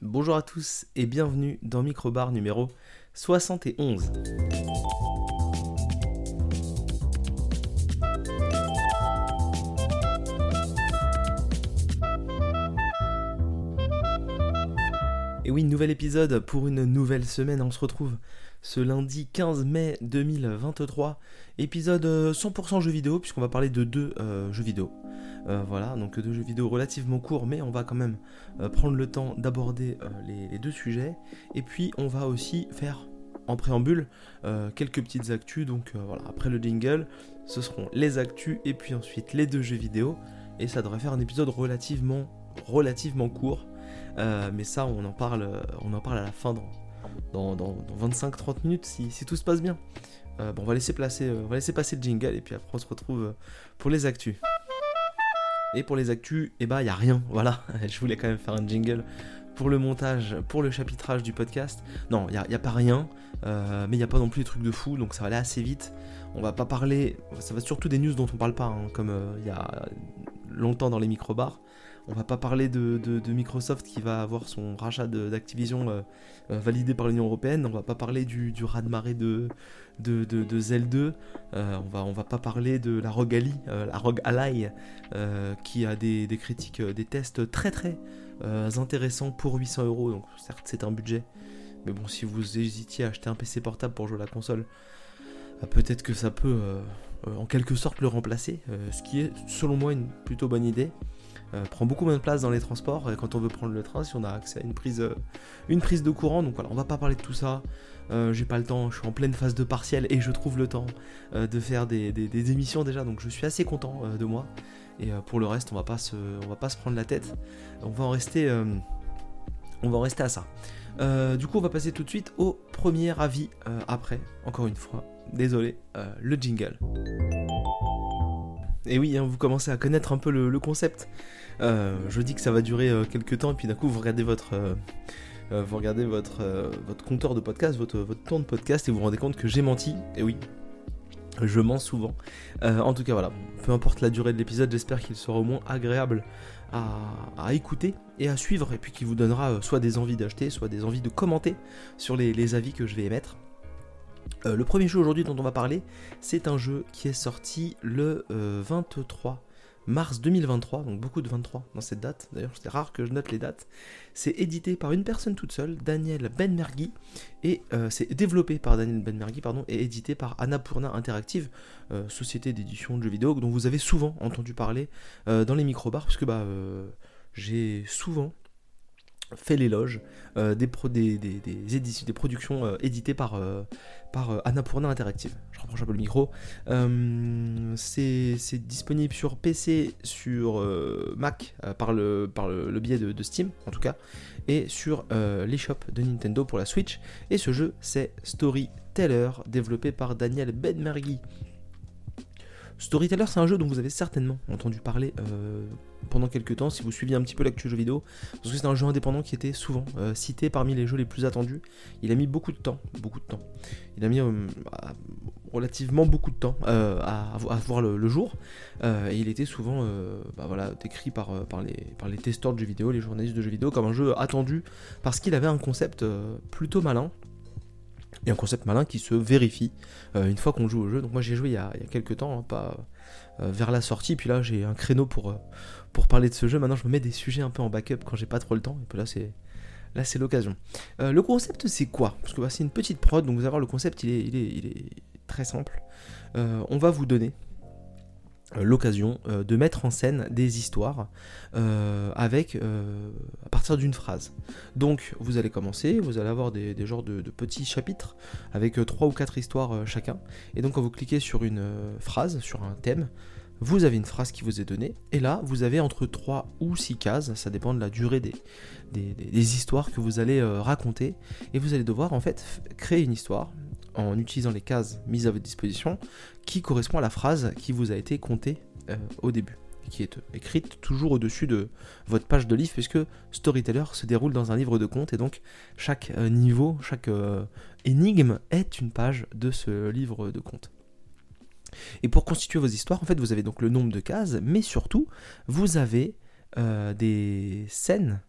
Bonjour à tous et bienvenue dans Microbar numéro 71. Et oui, nouvel épisode pour une nouvelle semaine. On se retrouve ce lundi 15 mai 2023. Épisode 100% euh, jeux vidéo, puisqu'on va parler de deux euh, jeux vidéo. Euh, voilà, donc deux jeux vidéo relativement courts, mais on va quand même prendre le temps d'aborder les, deux sujets. Et puis on va aussi faire en préambule quelques petites actus. Donc voilà, après le jingle, ce seront les actus et puis ensuite les deux jeux vidéo. Et ça devrait faire un épisode relativement, relativement court. mais ça, on en parle, on en parle à la fin dans, 25-30 minutes si, tout se passe bien. bon, on va laisser, placer, on va laisser passer le jingle et puis après on se retrouve pour les actus. Et pour les actus, eh ben, il n'y a rien. Voilà, je voulais quand même faire un jingle pour le montage, pour le chapitrage du podcast. Non, il n'y a, pas rien, euh, mais il n'y a pas non plus des trucs de fou, donc ça va aller assez vite. On va pas parler, ça va surtout des news dont on parle pas, hein, comme euh, il y a longtemps dans les micro-bars. On va pas parler de, Microsoft qui va avoir son rachat d'Activision euh, euh, validé par l'Union Européenne. On va pas parler du, du raz-de-marée de, de, de, Zell 2. Euh, on, va, va pas parler de la Rogue Ally, la Rogue Ally qui a des, critiques, des tests très très intéressants pour 800 euros. Donc certes c'est un budget. Mais bon, si vous hésitiez à acheter un PC portable pour jouer à la console, peut-être que ça peut en quelque sorte le remplacer. ce qui est selon moi une plutôt bonne idée. Euh, prend beaucoup moins de place dans les transports quand on veut prendre le train si on a accès à une prise, euh, une prise de courant. Donc voilà, on va pas parler de tout ça. Euh, j'ai pas le temps, je suis en pleine phase de partiel et je trouve le temps de faire des, émissions déjà, donc je suis assez content de moi. Et pour le reste, on va pas se, on va pas se prendre la tête. On va en rester, on va en rester à ça. du coup, on va passer tout de suite au premier avis après. Encore une fois, désolé, le jingle. Et oui, hein, vous commencez à connaître un peu le, concept. Euh, je dis que ça va durer euh, quelques temps, et puis d'un coup, vous regardez votre, euh, regardez votre, votre compteur de podcast, votre, votre temps de podcast, et vous vous rendez compte que j'ai menti. Et oui, je mens souvent. en tout cas, voilà, peu importe la durée de l'épisode, j'espère qu'il sera au moins agréable à, écouter et à suivre, et puis qu'il vous donnera soit des envies d'acheter, soit des envies de commenter sur les avis que je vais émettre. Euh, le premier jeu aujourd'hui dont on va parler, c'est un jeu qui est sorti le 23 euh, mars 2023, donc beaucoup de 23 dans cette date, d'ailleurs c'est rare que je note les dates. C'est édité par une personne toute seule, Daniel Benmergui, et euh, c'est développé par Daniel Benmergui, pardon, et édité par Annapurna Interactive, société d'édition de jeux vidéo dont vous avez souvent entendu parler dans les micro-bars, parce que bah, j'ai souvent fait l'éloge euh, des, des, des, productions euh, éditées par, euh, par Annapurna Interactive. Je rapproche un peu le micro. c'est disponible sur PC, sur Mac, par, le, par le, biais de, Steam en tout cas, et sur l'eShop de Nintendo pour la Switch. Et ce jeu, c'est Storyteller, développé par Daniel Benmergui. Storyteller, c'est un jeu dont vous avez certainement entendu parler euh, pendant quelques temps, si vous suiviez un petit peu l'actu jeu vidéo, parce que c'est un jeu indépendant qui était souvent euh, cité parmi les jeux les plus attendus. Il a mis beaucoup de temps, beaucoup de temps. Il a mis euh, relativement beaucoup de temps à, voir le, jour, et il était souvent bah voilà, décrit par, par les testeurs de jeux vidéo, les journalistes de jeux vidéo, comme un jeu attendu, parce qu'il avait un concept plutôt malin, et un concept malin qui se vérifie euh, une fois qu'on joue au jeu. Donc moi j'ai joué il y, a, quelques temps, hein, pas euh, vers la sortie, puis là j'ai un créneau pour, euh, pour parler de ce jeu. Maintenant je me mets des sujets un peu en backup quand j'ai pas trop le temps, et puis là c'est là c'est l'occasion. le concept c'est quoi? Parce que bah, c'est une petite prod, donc vous allez voir le concept il est, très simple. on va vous donner l'occasion euh, de mettre en scène des histoires euh, avec à partir d'une phrase. Donc vous allez commencer, vous allez avoir des, genres de, petits chapitres avec trois ou quatre histoires chacun. Et donc quand vous cliquez sur une phrase, sur un thème, vous avez une phrase qui vous est donnée, et là vous avez entre 3 ou 6 cases, ça dépend de la durée des histoires que vous allez raconter, et vous allez devoir en fait créer une histoire, en utilisant les cases mises à votre disposition qui correspond à la phrase qui vous a été contée euh, au début qui est écrite toujours au-dessus de votre page de livre, puisque Storyteller se déroule dans un livre de contes, et donc chaque euh, niveau, chaque euh, énigme est une page de ce livre de contes. Et pour constituer vos histoires, en fait, vous avez donc le nombre de cases, mais surtout, vous avez des scènes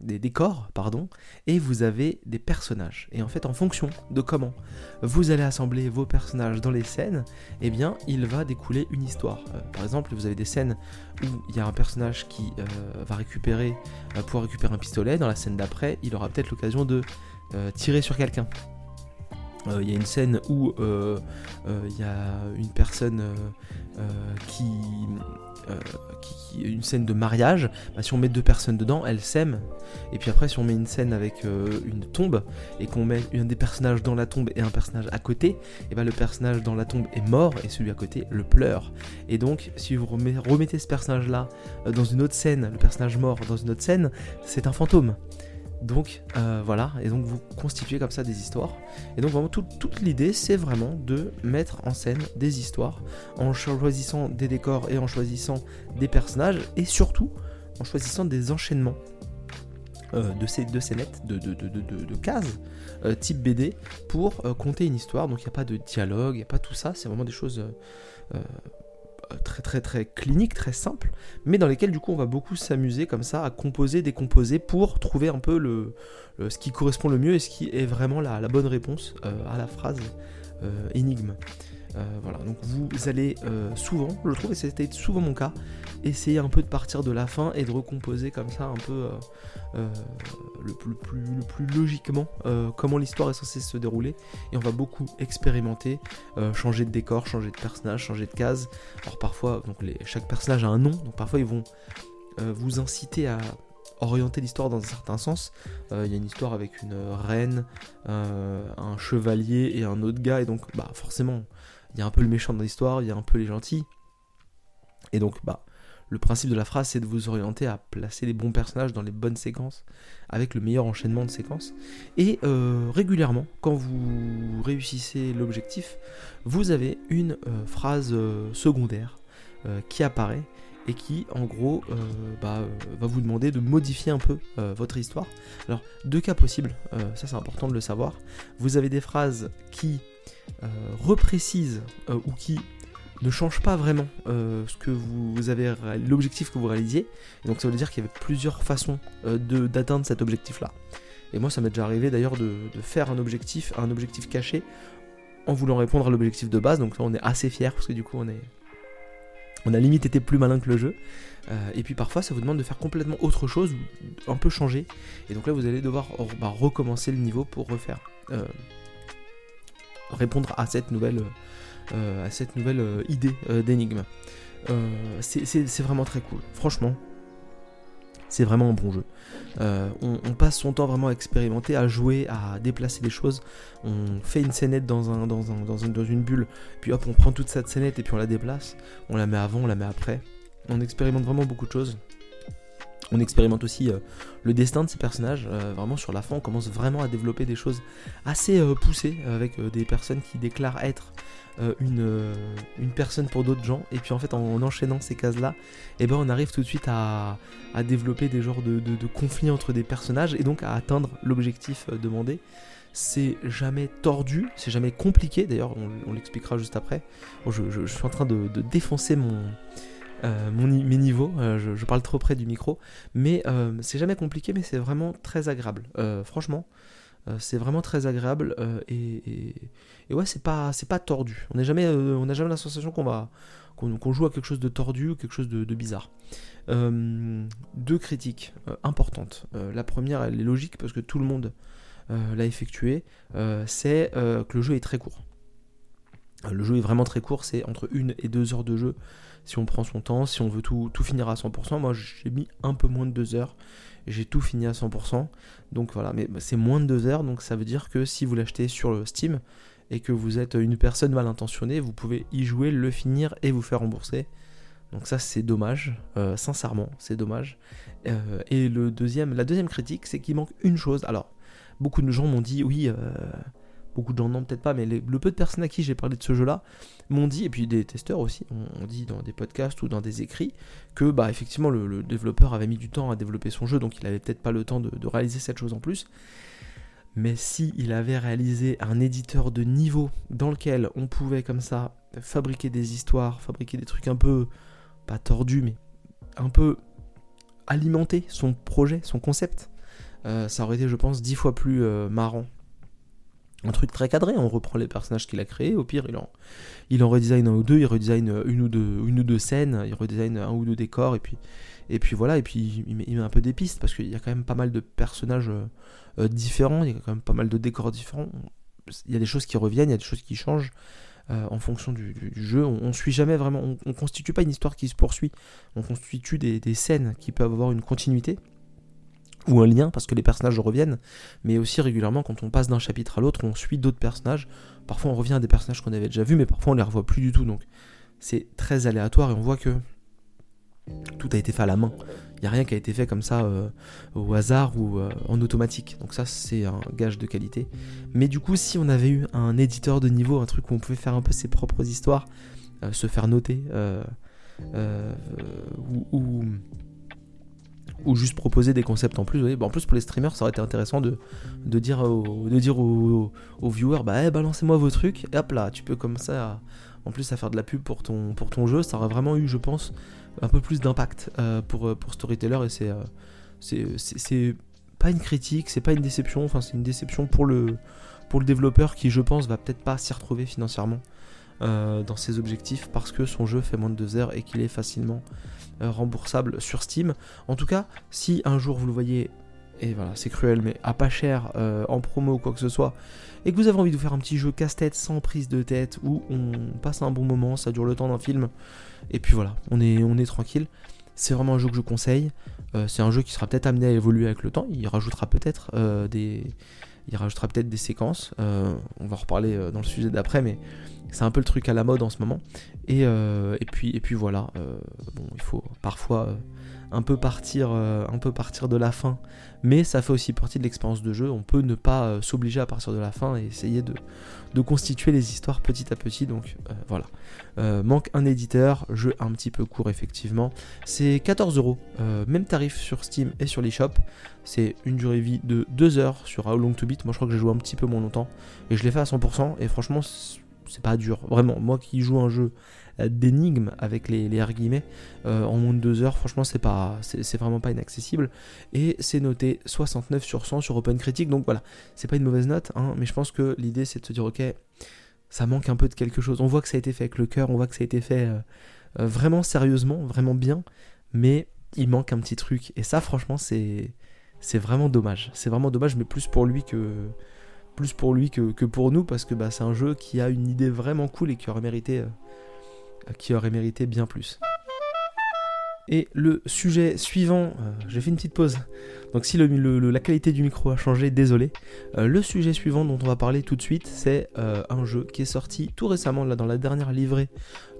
des décors, pardon, et vous avez des personnages. Et en fait, en fonction de comment vous allez assembler vos personnages dans les scènes, eh bien, il va découler une histoire. par exemple, vous avez des scènes où il y a un personnage qui va récupérer, pouvoir récupérer un pistolet. Dans la scène d'après, il aura peut-être l'occasion de tirer sur quelqu'un. Euh, il y a une scène où euh, euh, il y a une personne qui, qui, une scène de mariage, bah, si on met deux personnes dedans, elles s'aiment. Et puis après, si on met une scène avec une tombe et qu'on met un des personnages dans la tombe et un personnage à côté, et bah, le personnage dans la tombe est mort et celui à côté le pleure. Et donc, si vous remettez ce personnage-là dans une autre scène, le personnage mort dans une autre scène, c'est un fantôme. Donc euh, voilà, et donc vous constituez comme ça des histoires. Et donc vraiment toute l'idée c'est vraiment de mettre en scène des histoires en choisissant des décors et en choisissant des personnages et surtout en choisissant des enchaînements euh, de, ces, de de, de, cases euh, type BD pour compter une histoire. Donc il n'y a pas de dialogue, il n'y a pas tout ça, c'est vraiment des choses très très très clinique, très simple, mais dans lesquels du coup on va beaucoup s'amuser comme ça à composer, décomposer pour trouver un peu le, ce qui correspond le mieux et ce qui est vraiment la, bonne réponse euh, à la phrase euh, énigme. Euh, voilà, donc vous allez souvent, je trouve, et c'était souvent mon cas, essayer un peu de partir de la fin et de recomposer comme ça un peu le, plus, le, plus, logiquement comment l'histoire est censée se dérouler. Et on va beaucoup expérimenter, changer de décor, changer de personnage, changer de case. Alors parfois, donc chaque personnage a un nom, donc parfois ils vont vous inciter à orienter l'histoire dans un certain sens. Il y a une histoire avec une reine, un chevalier et un autre gars, et donc bah forcément il y a un peu le méchant dans l'histoire, il y a un peu les gentils. Et donc, bah, le principe de la phrase, c'est de vous orienter à placer les bons personnages dans les bonnes séquences, avec le meilleur enchaînement de séquences. Et euh, régulièrement, quand vous réussissez l'objectif, vous avez une euh, phrase euh, secondaire qui apparaît et qui, en gros, bah, va vous demander de modifier un peu votre histoire. Alors, deux cas possibles, ça c'est important de le savoir. Vous avez des phrases qui reprécise euh, ou qui ne change pas vraiment euh, ce que vous, avez l'objectif que vous réalisiez. donc ça veut dire qu'il y avait plusieurs façons d'atteindre cet objectif-là. Et moi, ça m'est déjà arrivé d'ailleurs de, faire un objectif, un objectif caché, en voulant répondre à l'objectif de base. Donc là, on est assez fier parce que du coup, on est, on a limite été plus malin que le jeu. et puis parfois, ça vous demande de faire complètement autre chose, un peu changer. Et donc là, vous allez devoir bah, recommencer le niveau pour refaire répondre à cette nouvelle, euh, à cette nouvelle euh, idée euh, d'énigme. c'est vraiment très cool, franchement. C'est vraiment un bon jeu. on, passe son temps vraiment à expérimenter, à jouer, à déplacer des choses. On fait une scénette dans, un, dans, un, dans, dans une bulle, puis hop, on prend toute cette scénette et puis on la déplace. On la met avant, on la met après. On expérimente vraiment beaucoup de choses. On expérimente aussi euh, le destin de ces personnages. Euh, vraiment sur la fin, on commence vraiment à développer des choses assez euh, poussées avec des personnes qui déclarent être une, une, personne pour d'autres gens. Et puis en fait, en, enchaînant ces cases-là, eh ben, on arrive tout de suite à, développer des genres de, conflits entre des personnages et donc à atteindre l'objectif demandé. C'est jamais tordu, c'est jamais compliqué. D'ailleurs, on, l'expliquera juste après. je, suis en train de défoncer mon euh, mes niveaux, euh, je, parle trop près du micro, mais euh, c'est jamais compliqué, mais c'est vraiment très agréable. franchement, c'est vraiment très agréable et, ouais, c'est pas, c'est pas tordu. On n'a jamais, on n'a jamais la sensation qu'on va, qu'on, joue à quelque chose de tordu ou quelque chose de, bizarre. deux critiques importantes. la première, elle est logique parce que tout le monde l'a effectué. c'est que le jeu est très court. Le jeu est vraiment très court, c'est entre une et deux heures de jeu si on prend son temps, si on veut tout, finir à 100%. Moi, j'ai mis un peu moins de 2 heures. J'ai tout fini à 100%. Donc voilà, mais c'est moins de 2 heures. Donc ça veut dire que si vous l'achetez sur Steam et que vous êtes une personne mal intentionnée, vous pouvez y jouer, le finir et vous faire rembourser. Donc ça c'est dommage, euh, sincèrement c'est dommage. Euh, et la deuxième critique c'est qu'il manque une chose. Alors beaucoup de gens m'ont dit oui, euh, beaucoup de gens non peut-être pas, mais le peu de personnes à qui j'ai parlé de ce jeu-là m'ont dit, et puis des testeurs aussi, ont dit dans des podcasts ou dans des écrits, que bah effectivement le, développeur avait mis du temps à développer son jeu, donc il avait peut-être pas le temps de, réaliser cette chose en plus. Mais si il avait réalisé un éditeur de niveau dans lequel on pouvait comme ça fabriquer des histoires, fabriquer des trucs un peu pas tordus, mais un peu alimenter son projet, son concept. ça aurait été, je pense, dix fois plus marrant un truc très cadré, on reprend les personnages qu'il a créés, au pire il en, il en redesign un ou deux, il redesign une ou deux, une ou deux scènes, il redesign un ou deux décors, et puis, et puis voilà, et puis il met, un peu des pistes, parce qu'il y a quand même pas mal de personnages euh, différents, il y a quand même pas mal de décors différents, il y a des choses qui reviennent, il y a des choses qui changent euh, en fonction du, jeu, on, on, suit jamais vraiment, on, on, constitue pas une histoire qui se poursuit, on constitue des scènes qui peuvent avoir une continuité, ou un lien parce que les personnages reviennent, mais aussi régulièrement quand on passe d'un chapitre à l'autre, on suit d'autres personnages. Parfois on revient à des personnages qu'on avait déjà vus, mais parfois on les revoit plus du tout. Donc c'est très aléatoire et on voit que tout a été fait à la main. Il n'y a rien qui a été fait comme ça euh, au hasard ou euh, en automatique. Donc ça c'est un gage de qualité. Mais du coup si on avait eu un éditeur de niveau, un truc où on pouvait faire un peu ses propres histoires, euh, se faire noter, ou ou juste proposer des concepts en plus. en plus, pour les streamers, ça aurait été intéressant de, de dire, aux, de dire aux, viewers bah, eh, balancez-moi vos trucs, et hop là, tu peux comme ça, en plus, à faire de la pub pour ton, pour ton jeu. Ça aurait vraiment eu, je pense, un peu plus d'impact euh, pour, pour Storyteller, et euh, c'est, c'est, pas une critique, c'est pas une déception, enfin, c'est une déception pour le, pour le développeur qui, je pense, va peut-être pas s'y retrouver financièrement. Euh, dans ses objectifs parce que son jeu fait moins de 2 heures et qu'il est facilement euh, remboursable sur Steam. En tout cas, si un jour vous le voyez, et voilà, c'est cruel, mais à pas cher, euh, en promo ou quoi que ce soit, et que vous avez envie de faire un petit jeu casse-tête sans prise de tête, où on passe un bon moment, ça dure le temps d'un film, et puis voilà, on est, on est tranquille. C'est vraiment un jeu que je conseille. c'est un jeu qui sera peut-être amené à évoluer avec le temps. Il rajoutera peut-être des, il rajoutera peut-être des séquences. on va en reparler dans le sujet d'après, mais c'est un peu le truc à la mode en ce moment. Et, euh, et puis, et puis voilà, euh, bon, il faut parfois euh, un, peu partir, un peu partir de la fin, mais ça fait aussi partie de l'expérience de jeu. On peut ne pas s'obliger à partir de la fin et essayer de, de constituer les histoires petit à petit. Donc voilà. manque un éditeur, jeu un petit peu court effectivement. C'est 14 euros, même tarif sur Steam et sur l'eShop. C'est une durée vie de 2 heures sur How Long to Beat. Moi je crois que j'ai joué un petit peu moins longtemps et je l'ai fait à 100%. Et franchement, c'est pas dur. Vraiment, moi qui joue un jeu euh, d'énigmes avec les, les guillemets euh, en moins de 2 heures, franchement, c'est pas, c'est vraiment pas inaccessible. Et c'est noté 69 sur 100 sur Open Critique, donc voilà, c'est pas une mauvaise note, hein, mais je pense que l'idée c'est de se dire, ok, ça manque un peu de quelque chose. On voit que ça a été fait avec le cœur, on voit que ça a été fait euh, vraiment sérieusement, vraiment bien, mais il manque un petit truc. Et ça, franchement, c'est c'est vraiment dommage. C'est vraiment dommage, mais plus pour lui que plus pour lui que, pour nous, parce que bah, c'est un jeu qui a une idée vraiment cool et qui aurait mérité, euh, qui aurait mérité bien plus. Et le sujet suivant, euh, j'ai fait une petite pause, donc si la qualité du micro a changé, désolé. Euh, le sujet suivant dont on va parler tout de suite, c'est un jeu qui est sorti tout récemment, là dans la dernière livrée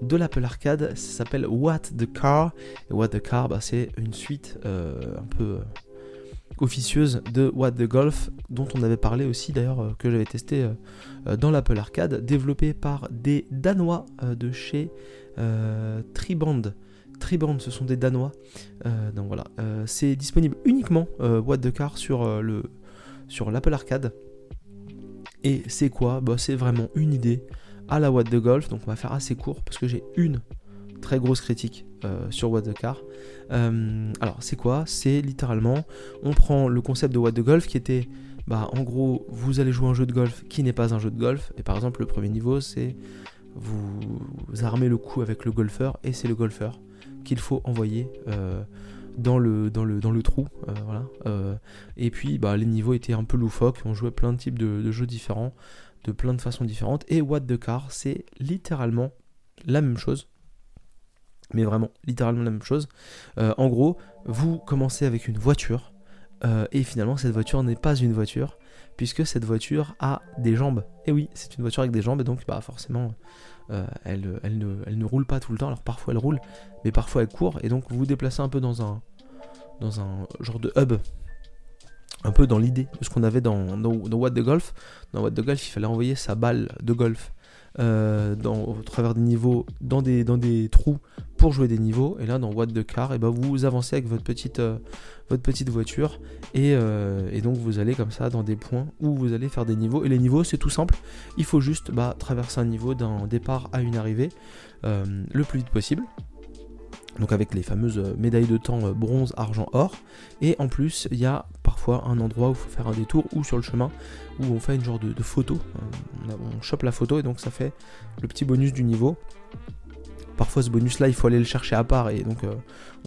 de l'Apple Arcade, ça s'appelle What the Car. Et What the Car, bah, c'est une suite un peu officieuse de What the Golf, dont on avait parlé aussi d'ailleurs, euh, que j'avais testé euh, euh, dans l'Apple Arcade, développé par des Danois de chez Triband. Triband, ce sont des Danois. donc voilà, c'est disponible uniquement What the Car sur le l'Apple Arcade. Et c'est quoi? Bah, C'est vraiment une idée à la What the Golf. Donc on va faire assez court parce que j'ai une très grosse critique sur What the Car. Euh, alors, c'est quoi? C'est littéralement, on prend le concept de What the Golf qui était, bah, en gros, vous allez jouer un jeu de golf qui n'est pas un jeu de golf. Et par exemple, le premier niveau, c'est vous, armez le coup avec le golfeur et c'est le golfeur qu'il faut envoyer. Euh, dans le, trou. Euh, voilà. et puis bah, les niveaux étaient un peu loufoques, on jouait plein de types de, de, jeux différents, de plein de façons différentes. Et What the Car, c'est littéralement la même chose mais vraiment littéralement la même chose. Euh, en gros, vous commencez avec une voiture, euh, et finalement cette voiture n'est pas une voiture, puisque cette voiture a des jambes. Et oui, c'est une voiture avec des jambes, et donc bah, forcément, euh, elle, ne, roule pas tout le temps, alors parfois elle roule, mais parfois elle court, et donc vous vous déplacez un peu dans un, dans un genre de hub. Un peu dans l'idée de ce qu'on avait dans, dans, dans What Golf. Dans What the Golf, il fallait envoyer sa balle de golf euh, dans, au travers des niveaux, dans des, dans des trous pour jouer des niveaux. Et là, dans What the Car, et eh ben vous avancez avec votre petite, euh, votre petite voiture. Et, euh, et, donc, vous allez comme ça dans des points où vous allez faire des niveaux. Et les niveaux, c'est tout simple. Il faut juste bah, traverser un niveau d'un départ à une arrivée le plus vite possible. donc avec les fameuses médailles de temps bronze, argent, or. Et en plus, il y a parfois un endroit où il faut faire un détour ou sur le chemin où on fait une genre de, photo. On, chope la photo et donc ça fait le petit bonus du niveau. Parfois ce bonus là il faut aller le chercher à part et donc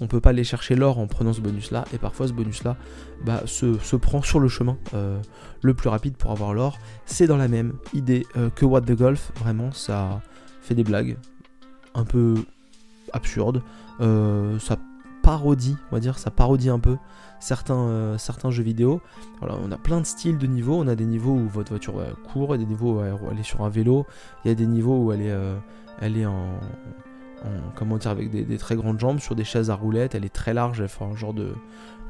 on peut pas aller chercher l'or en prenant ce bonus là et parfois ce bonus là bah, se, prend sur le chemin le plus rapide pour avoir l'or. C'est dans la même idée que What the Golf, vraiment ça fait des blagues un peu absurdes. Euh, ça parodie, on va dire, ça parodie un peu certains, euh, certains jeux vidéo. On a plein de styles de niveaux. On a des niveaux où votre voiture court, et des niveaux où elle est sur un vélo. Il y a des niveaux où elle est, euh, elle est en, comment dire, avec des, très grandes jambes sur des chaises à roulettes. Elle est très large, elle fait un genre de,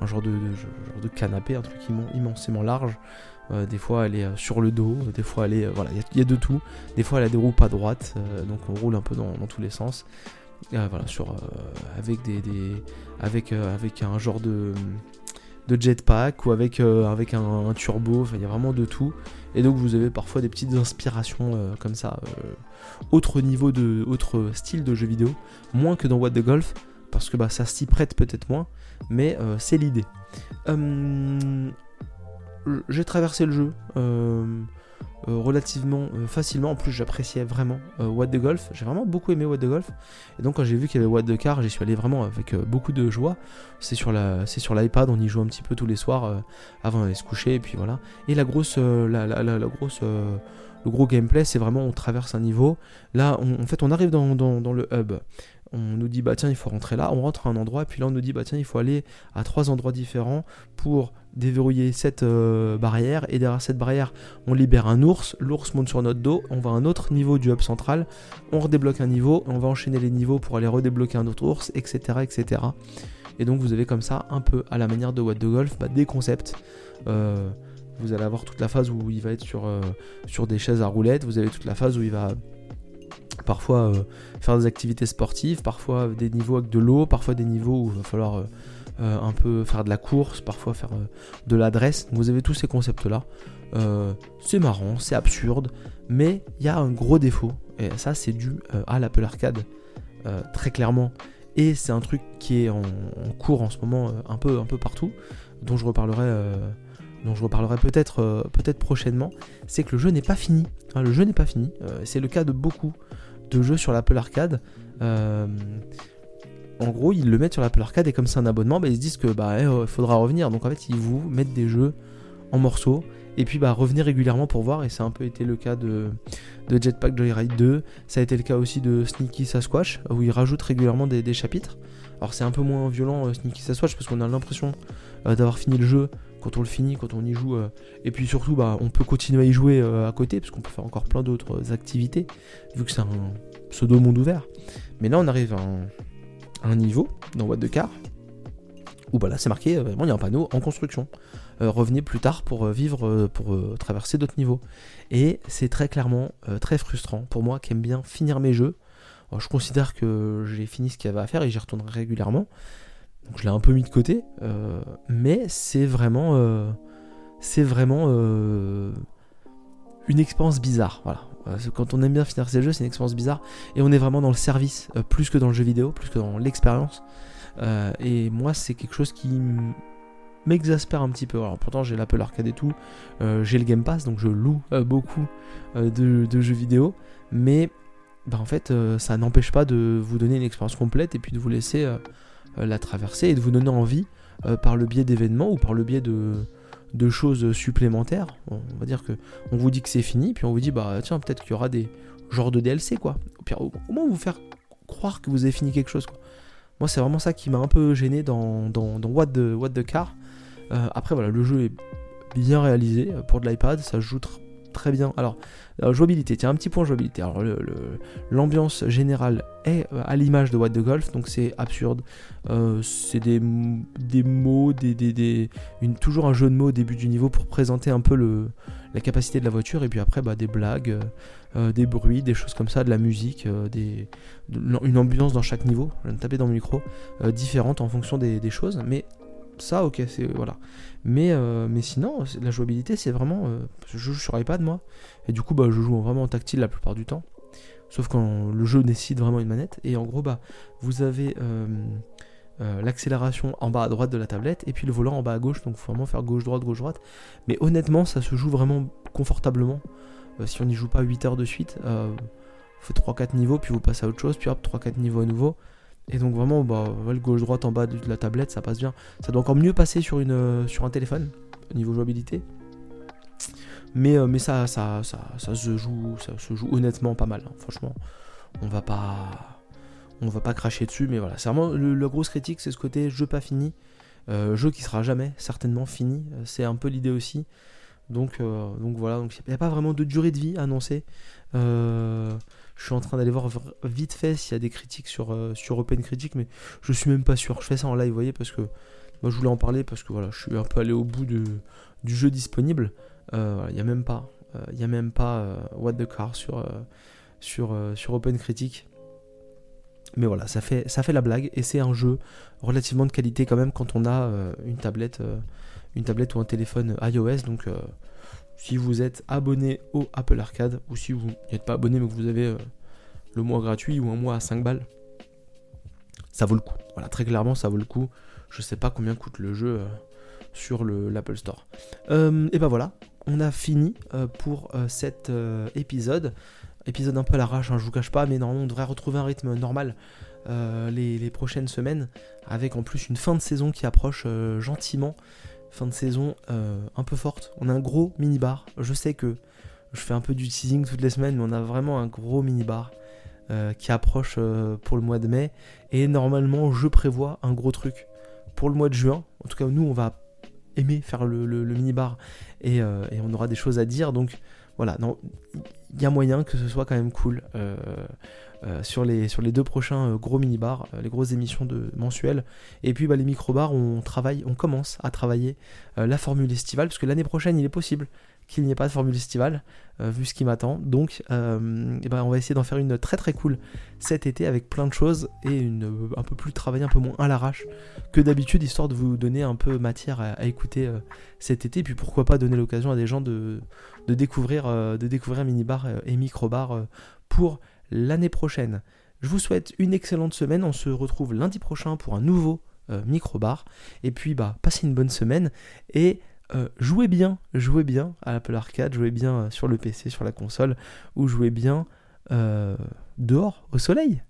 un genre de, canapé, un truc immensément large. des fois elle est sur le dos, des fois elle est. voilà, il y, a de tout. Des fois elle a des roues pas droites, donc on roule un peu dans, tous les sens. Euh, voilà, sur, euh, avec, des, euh, avec un genre de, de jetpack ou avec, avec un, turbo, il y a vraiment de tout. Et donc vous avez parfois des petites inspirations comme ça, autre niveau de, autre style de jeu vidéo, moins que dans What the Golf, parce que bah, ça s'y prête peut-être moins, mais c'est l'idée. J'ai traversé le jeu. Euh, relativement euh, facilement. En plus, j'appréciais vraiment euh, What the Golf. J'ai vraiment beaucoup aimé What the Golf. Et donc, quand j'ai vu qu'il y avait What the Car, j'y suis allé vraiment avec beaucoup de joie. C'est sur la, c'est sur l'iPad. On y joue un petit peu tous les soirs avant d'aller se coucher. Et puis voilà. Et la grosse, la, la, grosse le gros gameplay, c'est vraiment on traverse un niveau. Là, en fait, on arrive dans, dans, le hub on nous dit bah tiens il faut rentrer là, on rentre à un endroit, et puis là on nous dit bah tiens il faut aller à trois endroits différents pour déverrouiller cette euh, barrière, et derrière cette barrière on libère un ours, l'ours monte sur notre dos, on va à un autre niveau du hub central, on redébloque un niveau, on va enchaîner les niveaux pour aller redébloquer un autre ours, etc. etc. Et donc vous avez comme ça un peu à la manière de What the Golf bah, des concepts. Euh, vous allez avoir toute la phase où il va être sur, euh, sur des chaises à roulettes, vous avez toute la phase où il va parfois euh, faire des activités sportives, parfois des niveaux avec de l'eau, parfois des niveaux où il va falloir euh, euh, un peu faire de la course, parfois faire de l'adresse. Vous avez tous ces concepts-là. c'est marrant, c'est absurde, mais il y a un gros défaut, et ça c'est dû à l'Apple Arcade, très clairement. Et c'est un truc qui est en, cours en ce moment un, peu, un peu partout, dont je reparlerai dont je reparlerai peut-être peut-être prochainement, c'est que le jeu n'est pas fini. Le jeu n'est pas fini. c'est le cas de beaucoup de jeux sur l'Apple Arcade. Euh, en gros, ils le mettent sur l'Apple Arcade et comme c'est un abonnement, bah, ils se disent que bah eh, faudra revenir. Donc en fait, ils vous mettent des jeux en morceaux et puis bah revenir régulièrement pour voir. Et ça a un peu été le cas de, de Jetpack Joyride 2. Ça a été le cas aussi de Sneaky Sasquatch où ils rajoutent régulièrement des, chapitres. Alors c'est un peu moins violent euh, Sneaky Sasquatch parce qu'on a l'impression euh, d'avoir fini le jeu quand on le finit, quand on y joue. Euh, et puis surtout, bah, on peut continuer à y jouer euh, à côté, parce qu'on peut faire encore plein d'autres activités, vu que c'est un pseudo monde ouvert. Mais là, on arrive à un, niveau dans What de Car, où bah, là, c'est marqué, euh, vraiment, il y a un panneau en construction. revenez plus tard pour vivre, pour traverser d'autres niveaux. Et c'est très clairement très frustrant pour moi qui aime bien finir mes jeux. je considère que j'ai fini ce qu'il y avait à faire et j'y retournerai régulièrement. Donc je l'ai un peu mis de côté, euh, mais c'est vraiment, euh, c'est vraiment euh, une expérience bizarre. Voilà. Quand on aime bien finir ses jeux, c'est une expérience bizarre, et on est vraiment dans le service plus que dans le jeu vidéo, plus que dans l'expérience. et moi, c'est quelque chose qui m'exaspère un petit peu. Alors pourtant, j'ai l'Apple Arcade et tout, j'ai le Game Pass, donc je loue beaucoup de, jeux vidéo, mais bah, en fait, ça n'empêche pas de vous donner une expérience complète et puis de vous laisser la traverser et de vous donner envie euh, par le biais d'événements ou par le biais de, de choses supplémentaires. On va dire que on vous dit que c'est fini, puis on vous dit bah tiens peut-être qu'il y aura des genres de DLC quoi. Au pire, au moins vous faire croire que vous avez fini quelque chose quoi. Moi c'est vraiment ça qui m'a un peu gêné dans, dans, What, the, What the Car. Euh, après voilà, le jeu est bien réalisé pour de l'iPad, ça joue très bien. Alors, jouabilité, tiens, un petit point jouabilité. Alors, l'ambiance générale est euh, à l'image de What the Golf, donc c'est absurde. Euh, c'est des, mots, des, des, toujours un jeu de mots au début du niveau pour présenter un peu le, la capacité de la voiture, et puis après, bah, des blagues, euh, des bruits, des choses comme ça, de la musique, une ambiance dans chaque niveau. Je viens de taper dans le micro, différente en fonction des choses, mais ça, ok, c'est voilà. Mais, euh, mais sinon, la jouabilité, c'est vraiment. Euh, je joue sur iPad, moi. Et du coup, bah, je joue vraiment en tactile la plupart du temps. sauf quand le jeu nécessite vraiment une manette. Et en gros, bah, vous avez l'accélération en bas à droite de la tablette et puis le volant en bas à gauche, donc faut vraiment faire gauche-droite, gauche-droite. Mais honnêtement, ça se joue vraiment confortablement. si on n'y joue pas 8 heures de suite, faites 3-4 niveaux, puis vous passez à autre chose, puis hop, 3-4 niveaux à nouveau. Et donc vraiment, bah, le gauche-droite en bas de la tablette, ça passe bien. Ça doit encore mieux passer sur, une, euh, sur un téléphone, au niveau jouabilité. Mais, euh, mais ça, ça, ça, ça, se joue, ça se joue honnêtement pas mal. Hein. Franchement, on va pas, on va pas cracher dessus, mais voilà. C'est vraiment la grosse critique, c'est ce côté jeu pas fini, euh, jeu qui sera jamais certainement fini. C'est un peu l'idée aussi. Donc, donc voilà, donc il n'y a pas vraiment de durée de vie annoncée. Euh, je suis en train d'aller voir vite fait s'il y a des critiques sur, euh, sur Open Critique, mais je suis même pas sûr. Je fais ça en live, vous voyez, parce que moi je voulais en parler parce que voilà, je suis un peu allé au bout du jeu disponible. Euh, il n'y a même pas, y a même pas What the Car sur, sur, sur Open Critique. Mais voilà, ça fait, ça fait la blague et c'est un jeu relativement de qualité quand même quand on a une tablette, une tablette ou un téléphone iOS. Donc si vous êtes abonné au Apple Arcade ou si vous n'êtes pas abonné mais que vous avez euh, le mois gratuit ou un mois à 5 balles, ça vaut le coup. Voilà, très clairement, ça vaut le coup. Je sais pas combien coûte le jeu euh, sur l'Apple Store. Euh, et ben voilà, on a fini pour cet épisode. Épisode un peu à l'arrache, hein, je vous cache pas, mais normalement on devrait retrouver un rythme normal les, prochaines semaines, avec en plus une fin de saison qui approche gentiment fin de saison euh, un peu forte. On a un gros mini-bar. Je sais que je fais un peu du teasing toutes les semaines, mais on a vraiment un gros mini-bar euh, qui approche euh, pour le mois de mai. Et normalement, je prévois un gros truc pour le mois de juin. En tout cas, nous, on va aimer faire le, mini-bar et, et, on aura des choses à dire. Donc voilà, il y a moyen que ce soit quand même cool. Euh, sur, les, sur les deux prochains euh, gros mini-bars, euh, les grosses émissions de, mensuelles. Et puis bah, les micro-bars, on, on commence à travailler la formule estivale, parce que l'année prochaine, il est possible qu'il n'y ait pas de formule estivale, vu ce qui m'attend. Donc, et ben, on va essayer d'en faire une très très cool cet été avec plein de choses et une, un peu plus travaillée, un peu moins à l'arrache que d'habitude, histoire de vous donner un peu matière à, écouter cet été. Et puis pourquoi pas donner l'occasion à des gens de, découvrir, de découvrir mini-bar et micro-bar pour l'année prochaine. Je vous souhaite une excellente semaine. On se retrouve lundi prochain pour un nouveau euh, micro-bar. Et puis, bah, passez une bonne semaine et euh, jouez bien, jouez bien à l'Apple Arcade, jouez bien euh, sur le PC, sur la console, ou jouez bien dehors, au soleil.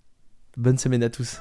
Bonne semaine à tous.